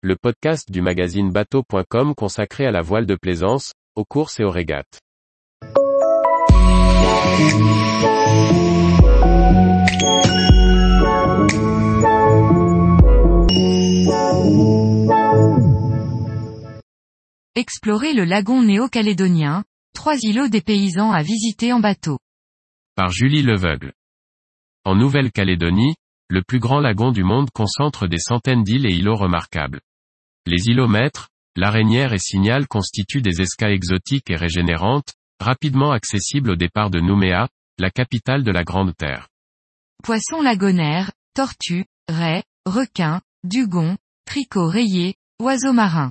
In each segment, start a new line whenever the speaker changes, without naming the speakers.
le podcast du magazine bateau.com consacré à la voile de plaisance, aux courses et aux régates.
Explorer le lagon néo-calédonien, trois îlots des paysans à visiter en bateau.
Par Julie Leveugle. En Nouvelle-Calédonie, le plus grand lagon du monde concentre des centaines d'îles et îlots remarquables. Les îlots maîtres, l'araignère et signal constituent des escales exotiques et régénérantes, rapidement accessibles au départ de Nouméa, la capitale de la Grande Terre.
Poissons lagonaires, tortues, raies, requins, dugons, tricots rayés, oiseaux marins.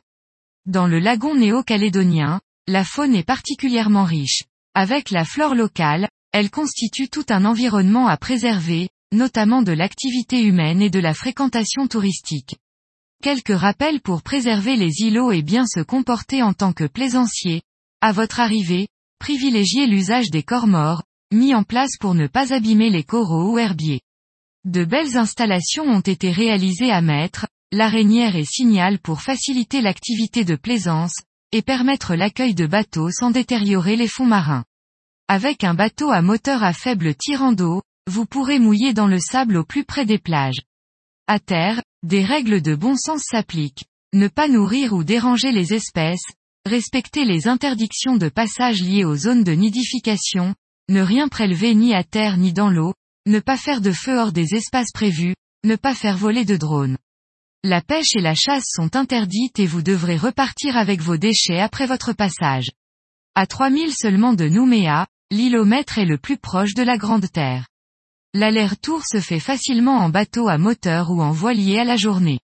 Dans le lagon néo-calédonien, la faune est particulièrement riche. Avec la flore locale, elle constitue tout un environnement à préserver, notamment de l'activité humaine et de la fréquentation touristique. Quelques rappels pour préserver les îlots et bien se comporter en tant que plaisancier. À votre arrivée, privilégiez l'usage des corps morts, mis en place pour ne pas abîmer les coraux ou herbiers. De belles installations ont été réalisées à Maître, l'araignère et signal pour faciliter l'activité de plaisance, et permettre l'accueil de bateaux sans détériorer les fonds marins. Avec un bateau à moteur à faible tirant d'eau, vous pourrez mouiller dans le sable au plus près des plages. À terre, des règles de bon sens s'appliquent. Ne pas nourrir ou déranger les espèces, respecter les interdictions de passage liées aux zones de nidification, ne rien prélever ni à terre ni dans l'eau, ne pas faire de feu hors des espaces prévus, ne pas faire voler de drones. La pêche et la chasse sont interdites et vous devrez repartir avec vos déchets après votre passage. À 3000 seulement de Nouméa, l'îlomètre est le plus proche de la Grande Terre. L'aller-retour se fait facilement en bateau à moteur ou en voilier à la journée.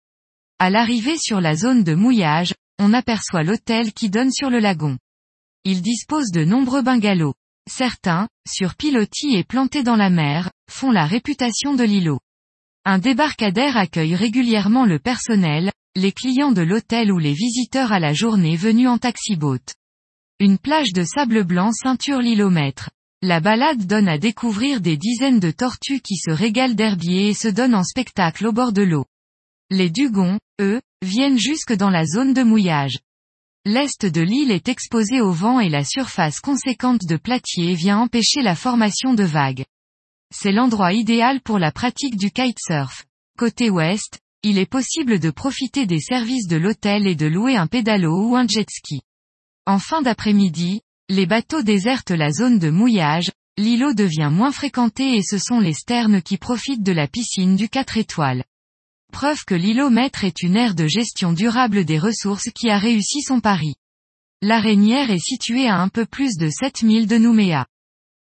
À l'arrivée sur la zone de mouillage, on aperçoit l'hôtel qui donne sur le lagon. Il dispose de nombreux bungalows. Certains, sur pilotis et plantés dans la mer, font la réputation de l'îlot. Un débarcadère accueille régulièrement le personnel, les clients de l'hôtel ou les visiteurs à la journée venus en taxi-boat. Une plage de sable blanc ceinture l'îlomètre. La balade donne à découvrir des dizaines de tortues qui se régalent d'herbiers et se donnent en spectacle au bord de l'eau. Les dugons, eux, viennent jusque dans la zone de mouillage. L'est de l'île est exposé au vent et la surface conséquente de platier vient empêcher la formation de vagues. C'est l'endroit idéal pour la pratique du kitesurf. Côté ouest, il est possible de profiter des services de l'hôtel et de louer un pédalo ou un jet ski. En fin d'après-midi, les bateaux désertent la zone de mouillage, l'îlot devient moins fréquenté et ce sont les sternes qui profitent de la piscine du 4 étoiles. Preuve que l'îlot maître est une aire de gestion durable des ressources qui a réussi son pari. L'araignère est située à un peu plus de 7000 de Nouméa.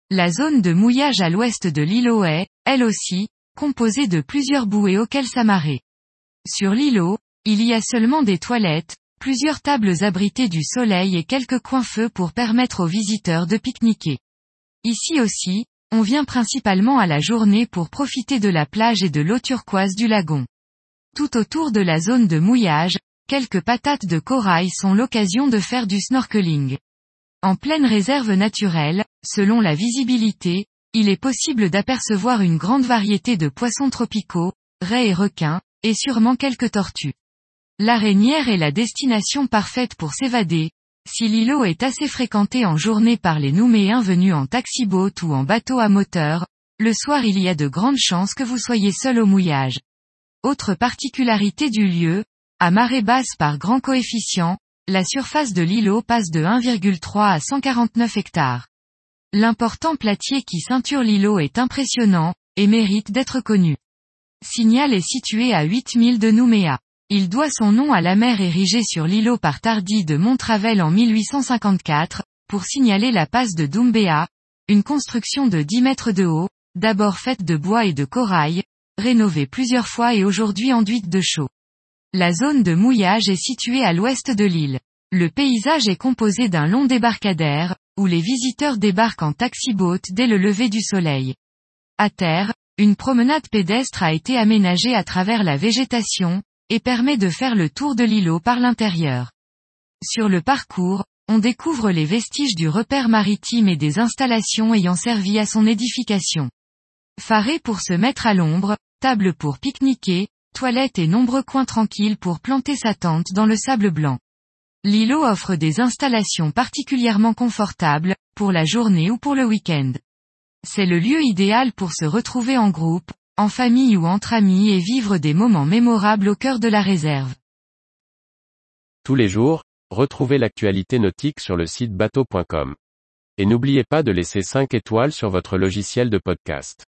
La zone de mouillage à l'ouest de l'îlot est, elle aussi, composée de plusieurs bouées auxquelles s'amarrer. Sur l'îlot, il y a seulement des toilettes, plusieurs tables abritées du soleil et quelques coins-feux pour permettre aux visiteurs de pique-niquer. Ici aussi, on vient principalement à la journée pour profiter de la plage et de l'eau turquoise du lagon. Tout autour de la zone de mouillage, quelques patates de corail sont l'occasion de faire du snorkeling. En pleine réserve naturelle, selon la visibilité, il est possible d'apercevoir une grande variété de poissons tropicaux, raies et requins, et sûrement quelques tortues. L'araignère est la destination parfaite pour s'évader. Si l'îlot est assez fréquenté en journée par les Nouméens venus en taxi-boat ou en bateau à moteur, le soir il y a de grandes chances que vous soyez seul au mouillage. Autre particularité du lieu, à marée basse par grand coefficient, la surface de l'îlot passe de 1,3 à 149 hectares. L'important platier qui ceinture l'îlot est impressionnant, et mérite d'être connu. Signal est situé à 8000 de Nouméa. Il doit son nom à la mer érigée sur l'îlot par Tardy de Montravel en 1854, pour signaler la passe de Doumbéa, une construction de 10 mètres de haut, d'abord faite de bois et de corail, rénovée plusieurs fois et aujourd'hui enduite de chaux. La zone de mouillage est située à l'ouest de l'île. Le paysage est composé d'un long débarcadère, où les visiteurs débarquent en taxi-boat dès le lever du soleil. À terre, une promenade pédestre a été aménagée à travers la végétation, et permet de faire le tour de l'îlot par l'intérieur. Sur le parcours, on découvre les vestiges du repère maritime et des installations ayant servi à son édification. Faré pour se mettre à l'ombre, table pour pique-niquer, toilettes et nombreux coins tranquilles pour planter sa tente dans le sable blanc. L'îlot offre des installations particulièrement confortables, pour la journée ou pour le week-end. C'est le lieu idéal pour se retrouver en groupe, en famille ou entre amis et vivre des moments mémorables au cœur de la réserve.
Tous les jours, retrouvez l'actualité nautique sur le site bateau.com. Et n'oubliez pas de laisser 5 étoiles sur votre logiciel de podcast.